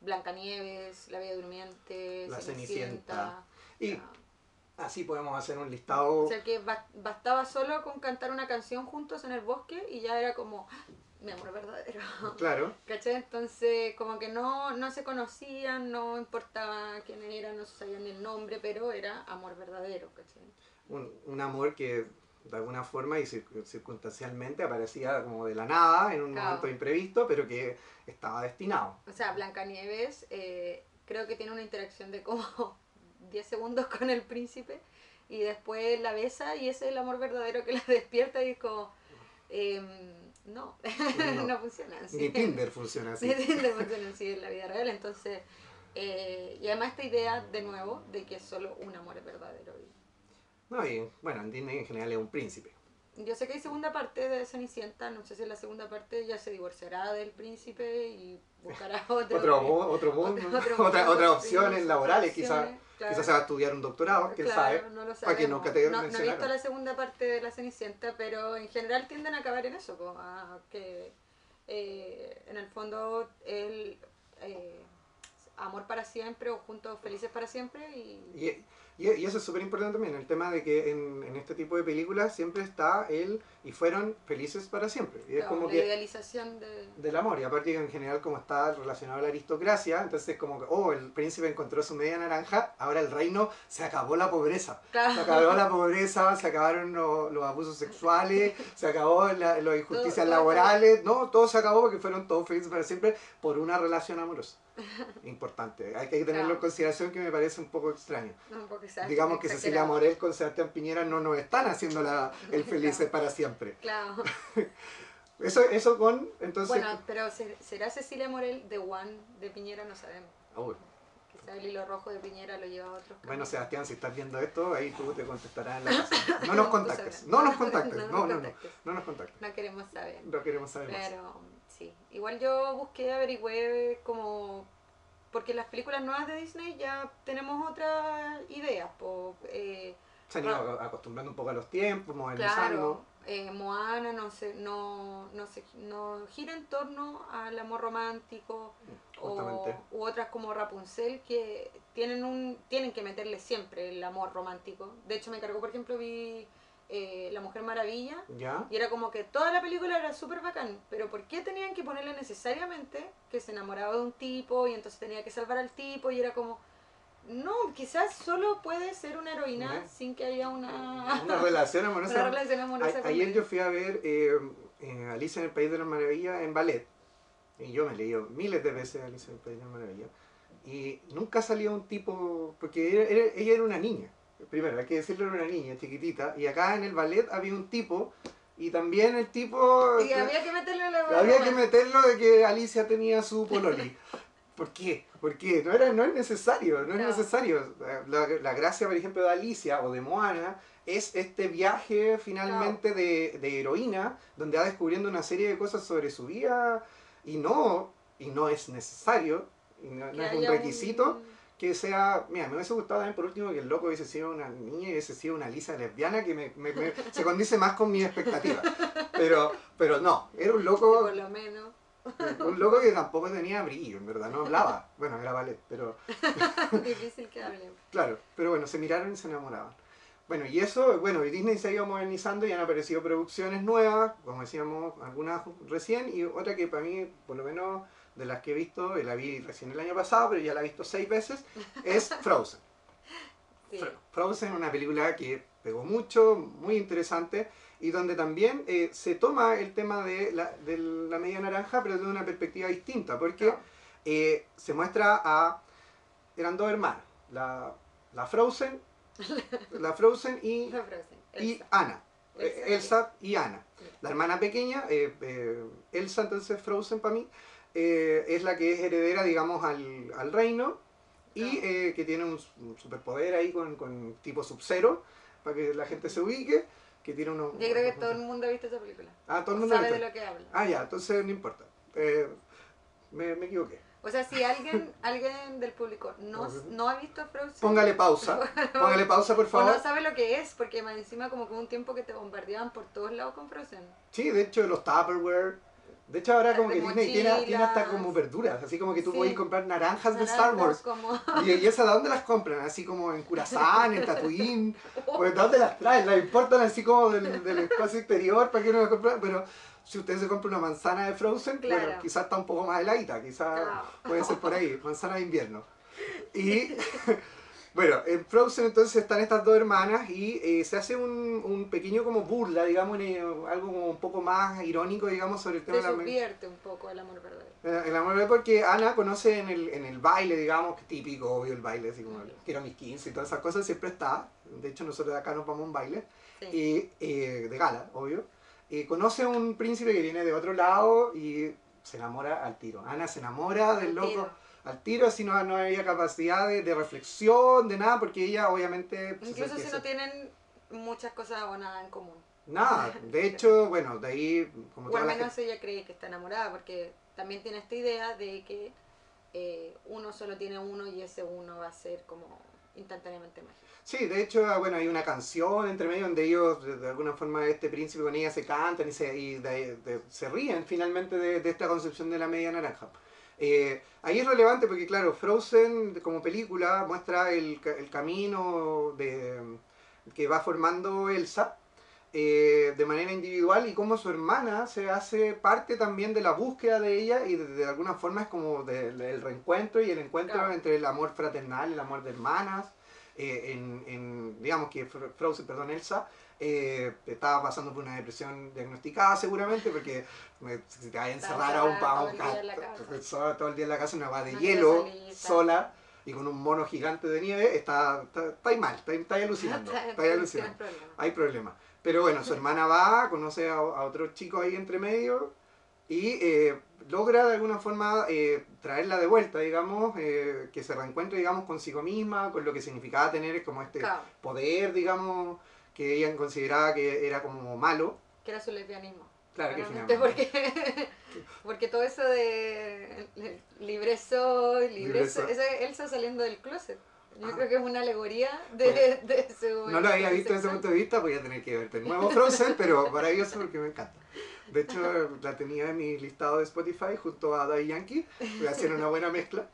Blancanieves, La Bella Durmiente, La Cenicienta. Y así podemos hacer un listado. o sea que ba- bastaba solo con cantar una canción juntos en el bosque y ya era como. Mi amor verdadero. Claro. ¿Cachai? Entonces, como que no, no se conocían, no importaba quién era, no se sabían ni el nombre, pero era amor verdadero, ¿cachai? un, un amor que de alguna forma y cir- circunstancialmente aparecía como de la nada en un Claro. momento imprevisto, pero que estaba destinado. O sea, Blancanieves eh, creo que tiene una interacción de como 10 segundos con el príncipe y después la besa y ese es el amor verdadero que la despierta y es como, em, no, No. no, funciona así. Ni Tinder funciona así. Ni Tinder funciona así en la vida real, entonces, eh, y además esta idea de nuevo de que solo un amor es verdadero. Y No, y bueno, en Disney en general es un príncipe. Yo sé que hay segunda parte de Cenicienta, no sé si en la segunda parte ya se divorciará del príncipe y buscará otro. Otro, otro mundo, otro- otro otra, otras opciones laborales, quizás claro. quizás se va a estudiar un doctorado, quién Claro, sabe. No lo Para que nunca te no, no he visto la segunda parte de La Cenicienta, pero en general tienden a acabar en eso, po, a que eh, en el fondo el eh, amor para siempre o juntos felices para siempre y, Y, eso es súper importante también, el tema de que en, en este tipo de películas siempre está él y fueron felices para siempre. Y es claro, como la que idealización de... del amor, y aparte que en general como está relacionado a la aristocracia, entonces como que, oh, el príncipe encontró su media naranja, ahora el reino se acabó la pobreza. Claro. Se acabó la pobreza, se acabaron los, los abusos sexuales, se acabó la, las injusticias Todo- todo laborales, no, todo se acabó porque fueron todos felices para siempre por una relación amorosa. Importante, hay que tenerlo en consideración que me parece un poco extraño. No, Digamos que Cecilia. Morel con Sebastián Piñera no nos están haciendo la, el felices para siempre. Claro. Eso, eso con, entonces... Bueno, pero ¿se- ¿será Cecilia Morel de One de Piñera? No sabemos. Uy, Quizá el hilo rojo de Piñera lo lleva a otros Bueno. Sebastián, si estás viendo esto, ahí tú te contestarás en la casa. No nos contactes, no nos contactes, No no, no, no, nos contactes. No queremos saber. No queremos saber más. Sí, igual yo busqué, averigüé como... Porque las películas nuevas de Disney ya tenemos otras ideas. po, eh, Se han ido acostumbrando un poco a los tiempos, modernizando. claro, eh, Moana no, se, no, no, se, no gira en torno al amor romántico o, Justamente. u otras como Rapunzel que tienen, un, tienen que meterle siempre el amor romántico. De hecho me cargó, por ejemplo, vi eh, La Mujer Maravilla ¿Ya? y era como que toda la película era súper bacán, pero ¿por qué tenían que ponerle necesariamente que se enamoraba de un tipo y entonces tenía que salvar al tipo y era como, no, quizás solo puede ser una heroína sin que haya una, Una relación una amorosa. relación amorosa. A- ayer yo fui a ver eh, eh, Alicia en el País de las Maravillas en ballet. Y yo me he leído miles de veces Alicia en el País de las Maravillas. Y nunca salía un tipo, porque era- era- ella era una niña. Primero, hay que decirlo, era una niña chiquitita. Y acá en el ballet había un tipo. Y también el tipo... Y había que meterle la Había que meterlo de que Alicia tenía su pololi. ¿Por qué? ¿Por qué? No, era, no es necesario, no es necesario. La, la gracia, por ejemplo, de Alicia o de Moana es este viaje finalmente de, de heroína donde va descubriendo una serie de cosas sobre su vida y no, y no es necesario Y no, es un requisito que sea. Mira, me hubiese gustado también por último que el loco hubiese sido una niña y hubiese sido una lisa lesbiana que me, me- me- se condice más con mis expectativas. Pero, pero no, era un loco. Por lo menos. Un loco que tampoco tenía brillo, en verdad, no hablaba. Bueno, era ballet, pero Difícil que hable. claro, pero bueno, se miraron y se enamoraban. Bueno, y eso, bueno, y Disney se ha ido modernizando y han aparecido producciones nuevas, como decíamos, algunas recién, y otra que para mí, por lo menos de las que he visto, y la vi recién el año pasado, pero ya la he visto seis veces, es Frozen. Sí. Frozen, una película que pegó mucho, muy interesante, y donde también eh, se toma el tema de la, de la media naranja, pero desde una perspectiva distinta, porque Claro. eh, se muestra a... Eran dos hermanas, la, la Frozen, la Frozen y, La Frozen, y Elsa. Ana. eh, Elsa. Elsa y Ana. La hermana pequeña, eh, eh, Elsa entonces Frozen para mí, eh, es la que es heredera, digamos, al, al reino y eh, que tiene un, un superpoder ahí con, con tipo Sub-Zero, para que la gente se ubique, que tiene unos... Yo creo que todo el mundo ha visto esa película. Ah, todo el mundo ha sabe visto. de lo que habla. Ah, ya, entonces no importa. Me, me equivoqué. O sea, si alguien, alguien del público no, no ha visto Frozen Póngale pausa. Póngale pausa, por o favor. no sabe lo que es, porque más encima como que un tiempo que te bombardeaban por todos lados con Frozen. Sí, de hecho, los Tupperware. De hecho, ahora como De que Disney tiene, tiene hasta como verduras. Así como que tú Sí. puedes comprar naranjas de Star Naranjas Wars. Como... ¿Y, y esas de dónde las compran? Así como en Curazán, en Tatooine. Pues, ¿De dónde las traen? Las importan así como del, del espacio exterior para que uno las compre. Pero si usted se compra una manzana de Frozen, Claro. bueno, quizás está un poco más heladita. Quizás puede ser por ahí. Manzana de invierno. Y bueno, en Frozen entonces están estas dos hermanas y eh, se hace un, un pequeño como burla, digamos, eh, algo como un poco más irónico, digamos, sobre el tema Te de la... subvierte un poco el amor verdadero. Eh, El amor es porque Ana conoce en el, en el baile, digamos, que típico, obvio, el baile, así como quiero mis 15 y todas esas cosas, siempre está. De hecho, nosotros de acá nos vamos a un baile, Sí. y, eh, de gala, obvio. Y conoce a un príncipe que viene de otro lado y se enamora al tiro. Ana se enamora del loco tiro. al tiro, así no, no había capacidad de, de reflexión, de nada, porque ella obviamente... pues, Incluso si no se- tienen muchas cosas o nada en común. Nada, de hecho, bueno, de ahí, como O al menos gente... ella cree que está enamorada, porque también tiene esta idea de que eh, uno solo tiene uno y ese uno va a ser como instantáneamente mágico. Sí, de hecho, ah, bueno, hay una canción entre medio donde ellos, de, de alguna forma, este príncipe con ella se cantan y se, y de- de- se ríen finalmente de, esta concepción de la media naranja. Eh, ahí es relevante porque, claro, Frozen como película muestra el, el camino que va formando Elsa eh, de manera individual y cómo su hermana se hace parte también de la búsqueda de ella y de, alguna forma es como del reencuentro y el encuentro Claro. entre el amor fraternal, el amor de hermanas. Eh, en, en, digamos que Fro- Frozen, perdón, Elsa, eh, estaba pasando por una depresión diagnosticada seguramente porque eh, si te vas a encerrar a un, encerrada a todo el día en la casa. ca- so- todo el día en la casa, una va de No hielo, sola y con un mono gigante de nieve, está, está, está mal, está, está alucinando, está alucinando problemas. hay problema. Pero bueno, su hermana va, conoce a, a otro chico ahí entre medio y eh, logra de alguna forma eh, traerla de vuelta, digamos, eh, que se reencuentre, digamos, consigo misma, con lo que significaba tener como este Claro, poder, digamos, que ella consideraba que era como malo. que era su lesbianismo. Claro que finalmente. porque, porque todo eso de libre soy, libre Libre soy, soy. esa Elsa saliendo del closet. Yo Ah. creo que es una alegoría de, de su... No lo había visto desde ese punto de vista, voy a tener que verte de nuevo Frozen, pero maravilloso porque me encanta. De hecho, la tenía en mi listado de Spotify junto a Daddy Yankee, voy a hacer una buena mezcla.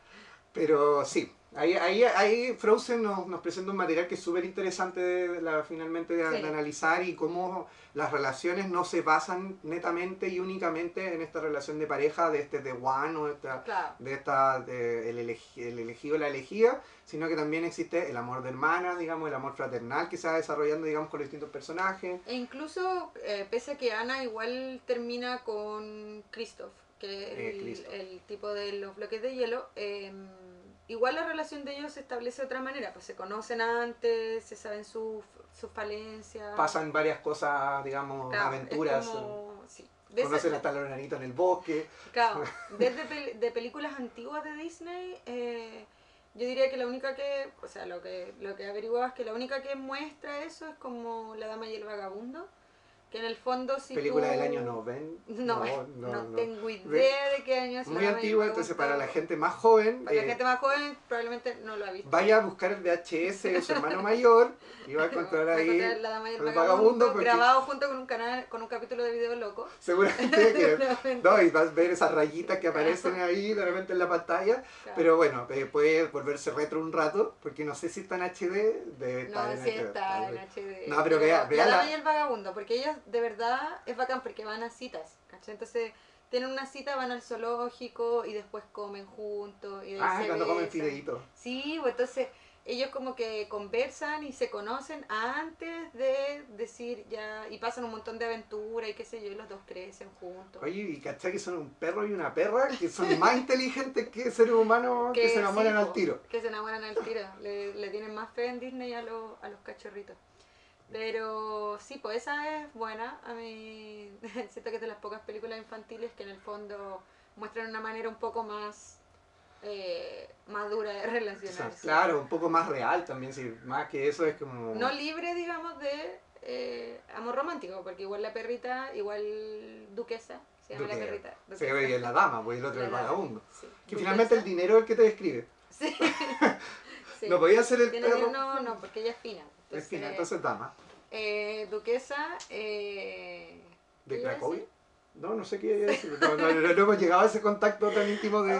Pero sí, ahí, ahí, ahí Frozen nos, nos presenta un material que es súper interesante de, la, finalmente de, Sí. de analizar y cómo las relaciones no se basan netamente y únicamente en esta relación de pareja, de este de one o esta, Claro. de esta de el, elegi- el elegido la elegida, sino que también existe el amor de hermanas, digamos, el amor fraternal que se va desarrollando, digamos, con los distintos personajes. E incluso, eh, pese a que Ana igual termina con Christoph, que es Eh, el, el tipo de los bloques de hielo, eh, igual la relación de ellos se establece de otra manera, pues se conocen antes, se saben sus sus falencias. Pasan varias cosas, digamos, Claro, aventuras. como- sí. Conocen hasta los enanitos en el bosque. Claro, desde pel- de películas antiguas de Disney, eh, yo diría que la única que, o sea, lo que, lo que he averiguado es que la única que muestra eso es como La Dama y el Vagabundo, que en el fondo si Película tú- del año 90. No, no, tengo idea de qué año es Muy la antigua, entonces para la gente más joven, Para la eh, gente más joven probablemente no lo ha visto. vaya a buscar el VHS de su hermano mayor y va a encontrar Va a ahí encontrar La Dama y el Vagabundo, vagabundo, porque grabado junto con un canal, con un capítulo de video loco. seguramente que... No, y vas a ver esas rayitas que aparecen ahí de repente en la pantalla, Claro. pero bueno, eh, puede volverse retro un rato, porque no sé si está en HD, debe estar No, en sí HD. está en HD. No, pero vea- vea La la- Dama y el Vagabundo, porque de verdad es bacán porque van a citas, ¿cachai? Entonces tienen una cita, van al zoológico y después comen juntos. Y Ah, se cuando comen fideitos. Sí, pues entonces ellos como que conversan y se conocen antes de decir ya, y pasan un montón de aventuras y qué sé yo, y los dos crecen juntos. Oye, y cachai que son un perro y una perra que son más inteligentes que seres humanos que, se enamoran sí, al tiro. Que se enamoran al tiro. Le, le tienen más fe en Disney a, los a los cachorritos. Pero sí, pues esa es buena. A mí siento que es de las pocas películas infantiles que en el fondo muestran una manera un poco más eh, madura de O sea, relacionarse. claro, un poco más real también, sí, más que eso es como... No libre, digamos, de eh, amor romántico, porque igual la perrita, igual duquesa, se llama la perrita. Se duquesa. ve y es la dama, pues el otro La el vagabundo. sí. Que finalmente el dinero es el que te describe. Sí. No podía ser el perro. No, no, porque ella es fina. Es fina, entonces dama. eh, duquesa. Eh, ¿qué ¿De Cracovia? No, no sé qué iba a decir. No, no, no, hemos llegado a ese contacto tan íntimo de,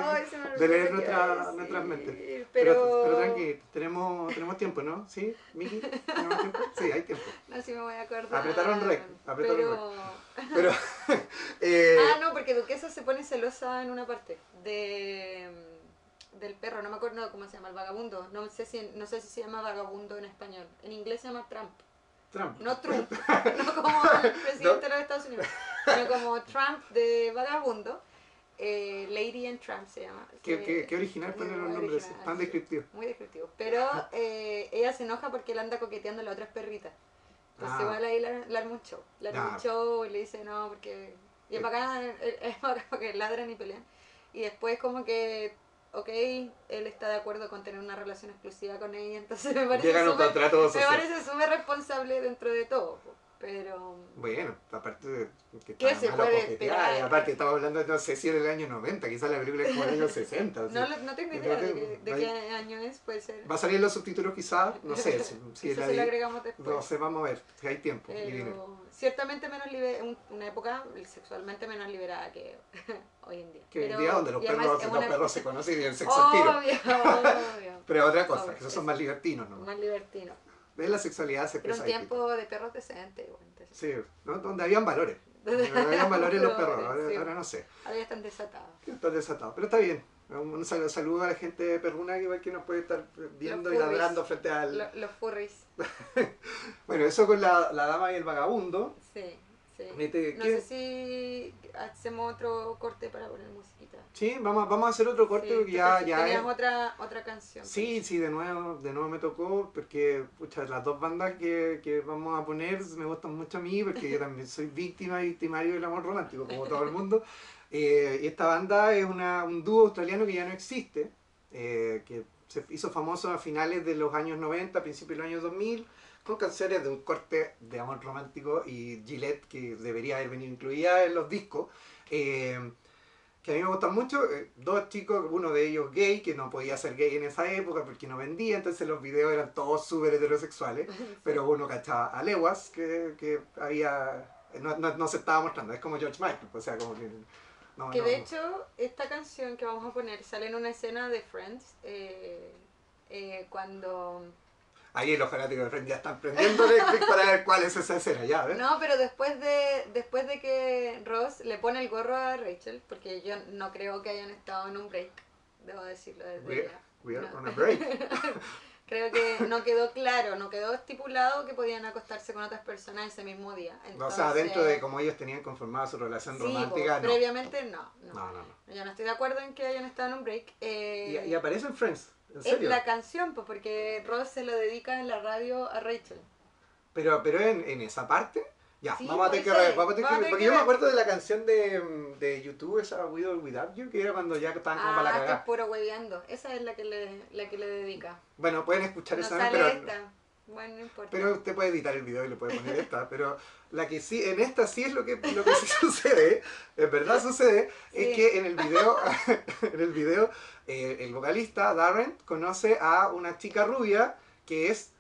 leer nuestra, nuestras mentes. Pero, Pero, pero tranqui, tenemos, tenemos tiempo, ¿no? ¿Sí, Miki? ¿Tenemos tiempo? Sí, hay tiempo. No, sí me voy a acordar. Apretaron rec, apretaron pero... Pero, eh, Ah, no, porque Duquesa se pone celosa en una parte de del perro, no me acuerdo no, cómo se llama, el vagabundo. No sé si no sé si se llama vagabundo en español. En inglés se llama Trump. Trump. No Trump, no como el presidente de los Estados Unidos, sino como Trump de vagabundo. Eh, Lady and Trump se llama. Qué, Se- qué, qué original poner los nombres, tan descriptivos. Muy descriptivo. Pero eh, ella se enoja porque él anda coqueteando a las otras perritas. Entonces Ah. igual ahí le, arma un show. Le arma Ya. un show y le dice no, porque... Y es Eh. bacán, es es bacán porque ladran y pelean. Y después como que, ok, él está de acuerdo con tener una relación exclusiva con ella. Entonces me parece súper responsable dentro de todo. Pero... Bueno, aparte de que ¿Qué se puede esperar? y aparte estamos hablando, no sé si era el año 90, quizás la película es como el año 60. o sea, No, no tengo idea de, que de qué año es, puede ser. Va a salir los subtítulos quizás, no sé, si, si la lo agregamos después. no sé, vamos a ver, si hay tiempo y dinero. Pero ciertamente menos libre, un- una época sexualmente menos liberada que hoy en día. Que hoy en día donde los y perros, los una- perros se conocen y el sexo al tiro. Obvio, obvio. Pero otra cosa, Obvio, que esos son más libertinos, ¿no? Más libertino. De la sexualidad se Era un tiempo de perros decentes. bueno, Sí, ¿no? donde habían valores. Donde habían valores los perros, ahora, sí. ahora no sé. Ahora ya están desatados. Está desatado, pero está bien. Un un sal- saludo a la gente perruna que igual que nos puede estar viendo y ladrando frente al... Lo- los furries. Bueno, eso con la, la dama y el vagabundo. Sí, sí. No sé si hacemos otro corte para poner musiquita. Sí, vamos, vamos a hacer otro corte Sí, porque ya, ya tenías es- otra, otra canción. Sí, sí, de nuevo, de nuevo me tocó porque pucha, las dos bandas que, que vamos a poner me gustan mucho a mí porque yo también soy víctima y victimario del amor romántico, como todo el mundo. Eh, y esta banda es una, un dúo australiano que ya no existe, eh, que se hizo famoso a finales de los años 90, principios de los años 2000, con canciones de un corte de amor romántico y Gillette, que debería haber venido incluida en los discos. Eh, que a mí me gustan mucho, eh, dos chicos, uno de ellos gay, que no podía ser gay en esa época porque no vendía, entonces los videos eran todos súper heterosexuales, pero uno cachaba a leguas que, que había, no, no, no se estaba mostrando, es como George Michael, o sea, como que... No, Que de hecho, esta canción que vamos a poner sale en una escena de Friends. eh, cuando. Ahí los fanáticos de Friends ya están prendiendo Netflix para ver cuál es esa escena, ya, ¿ves? No, pero después de, después de que Ross le pone el gorro a Rachel, porque yo no creo que hayan estado en un break, debo decirlo desde We, ya. we are No. on a break. Creo que no quedó claro, no quedó estipulado que podían acostarse con otras personas ese mismo día. o sea, dentro de Entonces, como ellos tenían conformada su relación sí, romántica, po, no. previamente no, no. No, no, no. Yo no estoy de acuerdo en que hayan estado en un break. Y, eh, y aparece en Friends, en es la canción, pues porque Ross se lo dedica en la radio a Rachel. Pero, pero en, en esa parte, ya, Sí, vamos a tener que re- vamos a tener que- Porque que yo me acuerdo de la canción de, de YouTube, esa We Don't Without You, que era cuando ya estaban como para la Ah, que es cagada. puro hueveando. Esa es la que le, la que le dedica. Bueno, pueden escuchar No esa sale pero esta. Bueno, no importa. Pero usted puede editar el video y le puede poner esta, pero la que sí, en esta sí es lo que, lo que sí sucede, en verdad sucede, Sí. es que en el video, en el video, eh, el vocalista, Darren, conoce a una chica rubia que es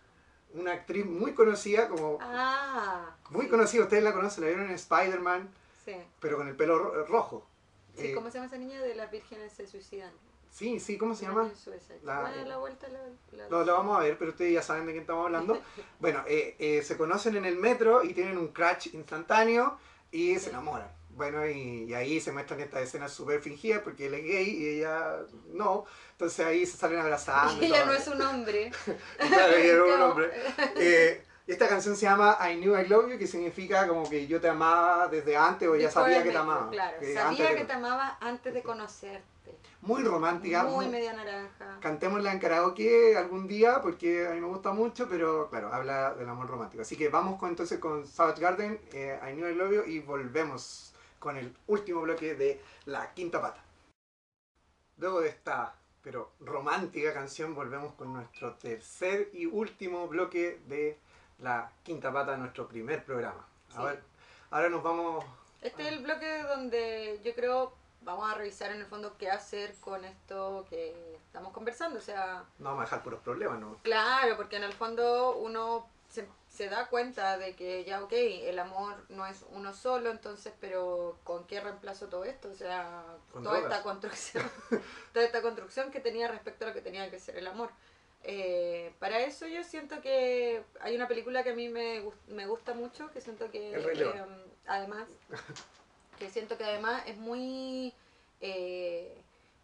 una actriz muy conocida, como Ah. muy sí, conocida, ustedes la conocen, la vieron en Spider-Man, Sí. pero con el pelo ro- rojo. Sí, Eh, ¿Cómo se llama esa niña de las vírgenes se suicidan? Sí, sí, ¿cómo se llama? Suicide. La- Bueno, la vuelta la, la- Lo, lo vamos a ver, pero ustedes ya saben de quién estamos hablando. Bueno, eh, eh, se conocen en el metro y tienen un crash instantáneo y se enamoran. Bueno, y, y ahí se muestran estas escenas súper fingidas porque él es gay y ella no. Entonces ahí se salen abrazando. Y ella no es un hombre. Claro, ella era un Como- hombre. Eh, esta canción se llama I Knew I Love You, que significa como que yo te amaba desde antes o ya sabía que te amaba. Claro, que sabía que te amaba antes de conocerte. Muy romántica. Muy muy- media naranja. Cantémosla en karaoke algún día porque a mí me gusta mucho, pero claro, habla del amor romántico. Así que vamos con, entonces con Savage Garden, eh, I Knew I Love You y volvemos con el último bloque de La Quinta Pata. Luego de esta, pero romántica canción, volvemos con nuestro tercer y último bloque de La Quinta Pata, nuestro primer programa. Sí. Ahora, ahora nos vamos... Este es el bloque donde yo creo vamos a revisar en el fondo qué hacer con esto que estamos conversando. O sea, No vamos a dejar puros problemas, ¿no? claro, porque en el fondo uno se, se da cuenta de que ya, ok, el amor no es uno solo, entonces, pero ¿con qué reemplazo todo esto? O sea, toda esta construcción, toda esta construcción que tenía respecto a lo que tenía que ser el amor. Eh, para eso yo siento que hay una película que a mí me, me gusta mucho, que siento que El Rey León. eh, además, que siento que además es muy eh,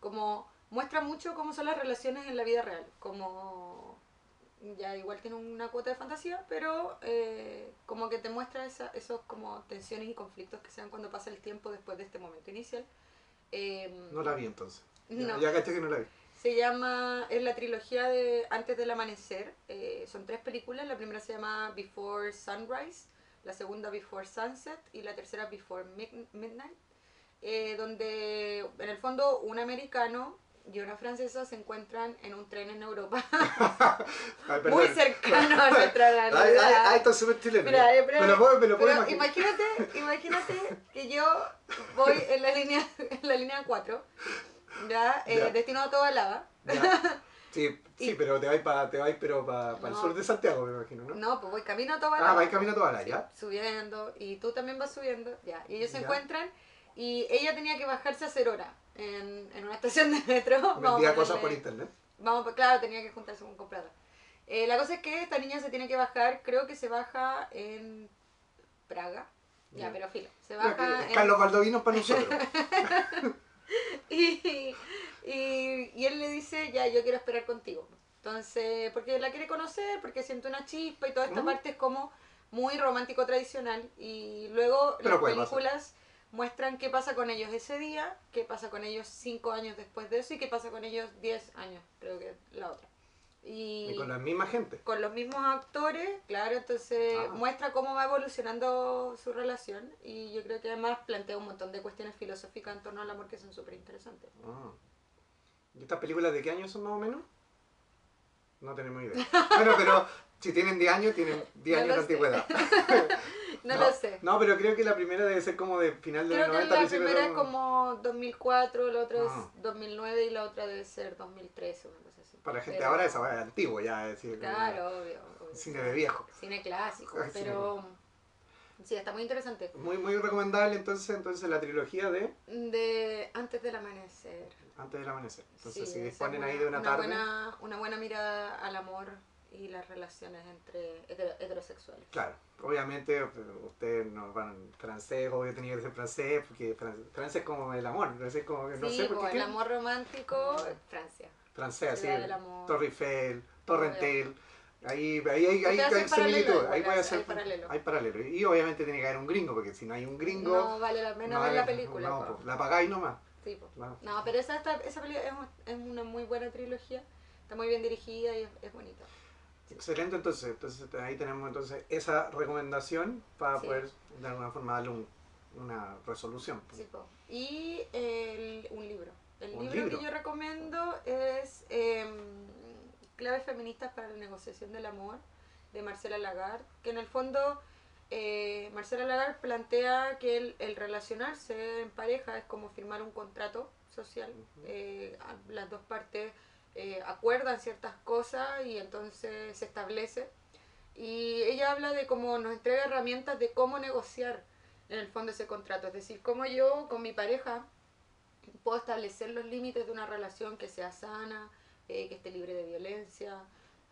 como muestra mucho cómo son las relaciones en la vida real, como ya igual tiene una cuota de fantasía, pero eh, como que te muestra esa, esos como tensiones y conflictos que se dan cuando pasa el tiempo después de este momento inicial. Eh, No la vi entonces. Ya, No. ya caché que no la vi. se llama, es la trilogía de Antes del Amanecer. eh, son tres películas. La primera se llama Before Sunrise, la segunda Before Sunset y la tercera Before Mid- Midnight. eh, donde en el fondo un americano y una francesa se encuentran en un tren en Europa, Ay, muy cercano a nuestra realidad. ay, ay, esto es súper chileno. Mira, eh, pero- me lo puedo, me lo puedo Pero imaginar. imagínate, imagínate que yo voy en la línea, en la línea 4, ya, eh, Ya. destino a toda lava. Ya. Sí, sí, pero te vais para te vais pero para el No. sur de Santiago, me imagino, ¿no? No, pues voy camino a toda Ah, vais camino a toda la, Sí, ¿ya? Subiendo, y tú también vas subiendo, ya. Y ellos se encuentran, y ella tenía que bajarse a hacer hora en, en una estación de metro. Vendía cosas por internet. Vamos, pues, claro, tenía que juntarse con comprada. Eh, la cosa es que esta niña se tiene que bajar, creo que se baja en Praga. Ya, Ya. pero filo. Se baja en... Carlos Valdovinos para nosotros. y, y, y él le dice, ya, yo quiero esperar contigo. Entonces, porque la quiere conocer, porque siente una chispa y toda esta Mm. parte es como muy romántico tradicional. Y luego Pero las pasar. películas muestran qué pasa con ellos ese día, qué pasa con ellos cinco años después de eso y qué pasa con ellos diez años, creo que la otra. Y, Y con la misma gente. con los mismos actores, claro, entonces Ah. muestra cómo va evolucionando su relación y yo creo que además plantea un montón de cuestiones filosóficas en torno al amor que son súper interesantes. Ah. ¿Y estas películas de qué año son más o menos? No tenemos idea. Bueno, pero si tienen 10 años, tienen 10 No años de antigüedad. No, lo sé. No, pero creo que la primera debe ser como de final de los Creo que 90, la principio de primera es como 2004, la otra Ah. es 2009 y la otra debe ser 2013 o una cosa así. Para la gente Pero- ahora esa va antiguo ya, es decir, Claro, obvio. obvio. cine de viejo. Cine clásico, Ah, cine pero sí, está muy interesante. Muy, muy recomendable entonces, entonces la trilogía de De Antes del Amanecer. Antes del Amanecer. Entonces Sí, si disponen es ahí de una, tarde, Buena, una buena mirada al amor y las relaciones entre hetero- heterosexuales. claro, obviamente ustedes no van francés, obvio tenía que ser francés, porque fran- francés es como el amor, francés es como no sí, sé por qué. el amor romántico, Francia. Francés, amor. Torre Eiffel, Torrentel, ahí, ahí, ahí, ahí, hay similitud, ahí puede hay ser, paralelo. hay paralelo. Y obviamente tiene que haber un gringo, porque si no hay un gringo, No vale la pena no ver hay- la película. no, pues, la pagáis nomás. Sí, po. No. No, pero esa, esta- esa película es, es una muy buena trilogía. Está muy bien dirigida y es, es bonita. Excelente, entonces, entonces ahí tenemos entonces esa recomendación para Sí. poder de alguna forma darle un- una resolución. Sí, po. Y el- un libro. El ¿Un libro, libro? que yo recomiendo es em, Claves feministas para la negociación del amor. de Marcela Lagarde, que en el fondo eh, Marcela Lagarde plantea que el, el relacionarse en pareja es como firmar un contrato social. Eh, las dos partes eh, acuerdan ciertas cosas y entonces se establece. Y ella habla de cómo nos entrega herramientas de cómo negociar en el fondo ese contrato. Es decir, cómo yo con mi pareja puedo establecer los límites de una relación que sea sana, eh, que esté libre de violencia,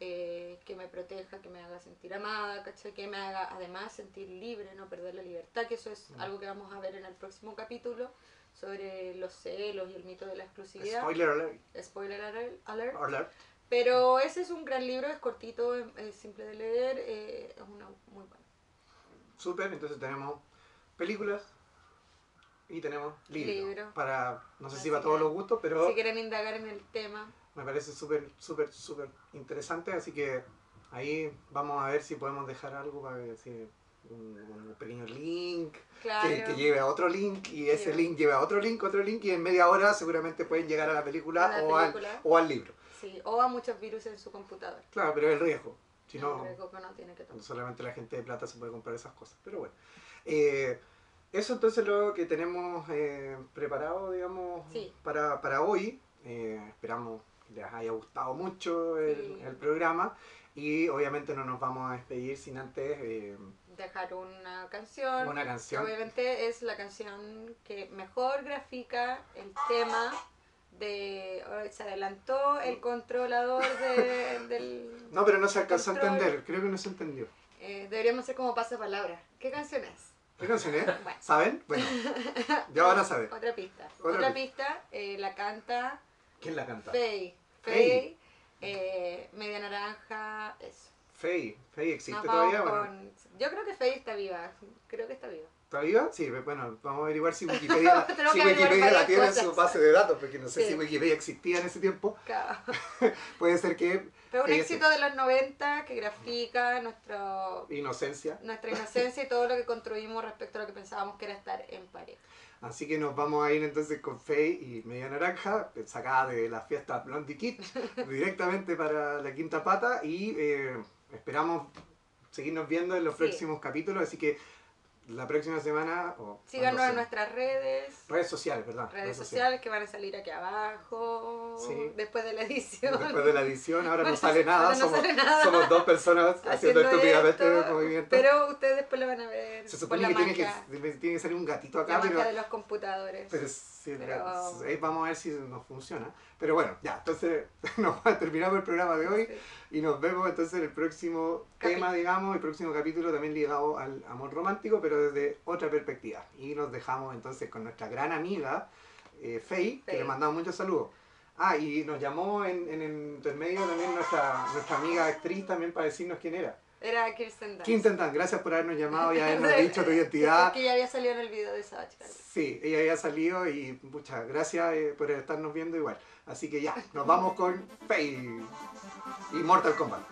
eh, que me proteja, que me haga sentir amada, ¿cachai? que me haga además sentir libre, no perder la libertad, que eso es algo que vamos a ver en el próximo capítulo sobre los celos y el mito de la exclusividad. Spoiler alert. Spoiler alert. alert. Pero ese es un gran libro, es cortito, es, simple de leer, eh, es una muy buena. Súper, entonces tenemos películas y tenemos libros. Libro. Para, no sé si Así para todos los gustos, pero Si quieren indagar en el tema, me parece súper, súper, súper interesante, así que ahí vamos a ver si podemos dejar algo para que si un, un pequeño link claro. que, que lleve a otro link y ese Sí. link lleve a otro link, otro link y en media hora seguramente pueden llegar a la película, A la o, película. Al, o al libro. Sí, o a muchos virus en su computador. Claro, pero es el riesgo. Si No, riesgo que no tiene que tomar. solamente la gente de plata se puede comprar esas cosas. Pero bueno. Eh, eso entonces lo que tenemos eh, preparado, digamos, Sí. para, para hoy. Eh, esperamos les haya gustado mucho el, Sí. el programa. Y obviamente no nos vamos a despedir sin antes eh, Dejar una canción. una canción. obviamente es la canción que mejor grafica el tema de... Se adelantó el controlador de- del... No, pero no se alcanzó a entender. Creo que no se entendió. Eh, deberíamos ser como pasapalabra. ¿Qué canción es? ¿Qué canción es? Bueno. ¿Saben? Bueno, ya van a saber. Otra pista. Otra Otra, pista, eh, la canta ¿Quién la canta? Faye. Faye, eh, media naranja, eso. Faye. Faye existe Nos vamos todavía. Bueno, con- Yo creo que Faye está viva. Creo que está viva. ¿Está viva? Sí, bueno, vamos a averiguar si Wikipedia, Tenemos si que averiguar Wikipedia la varias tiene en su cosas. base de datos, porque no sé Sí. si Wikipedia existía en ese tiempo. Claro. Puede ser que Fue un éxito de los 90 que grafica nuestro, inocencia. nuestra inocencia y todo lo que construimos respecto a lo que pensábamos que era estar en pareja. Así que nos vamos a ir entonces con Faye y Media Naranja, sacada de la fiesta Blondie Kid, directamente para la quinta pata y eh, esperamos seguirnos viendo en los Sí. próximos capítulos, así que la próxima semana... o Síganos en nuestras redes, Redes sociales, ¿verdad? redes sociales que van a salir aquí abajo, Sí. después de la edición. Después de la edición, ahora no sale nada, ahora no somos, sale nada. somos dos personas haciendo, haciendo estúpidamente movimientos. Pero ustedes después lo van a ver Se por supone la que tiene, que tiene que salir un gatito la acá, magia pero, de los computadores. pero sí, Pero- vamos a ver si nos funciona. Pero bueno, ya, entonces nos terminamos el programa de hoy Sí. y nos vemos entonces en el próximo Capi- tema, digamos, el próximo capítulo también ligado al amor romántico, pero desde otra perspectiva. Y nos dejamos entonces con nuestra gran amiga, eh, Faye, que le mandamos muchos saludos. Ah, y nos llamó en, en el intermedio también nuestra, nuestra amiga actriz también para decirnos quién era. Era Kirsten Dunst. Kirsten Dunst, gracias por habernos llamado y habernos dicho tu identidad. Porque ya había salido en el video de Savage Garden. Sí, ella había salido y muchas gracias eh, por estarnos viendo igual. Así que ya, nos vamos con Faye y Mortal Kombat.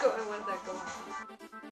Como Mortal Kombat.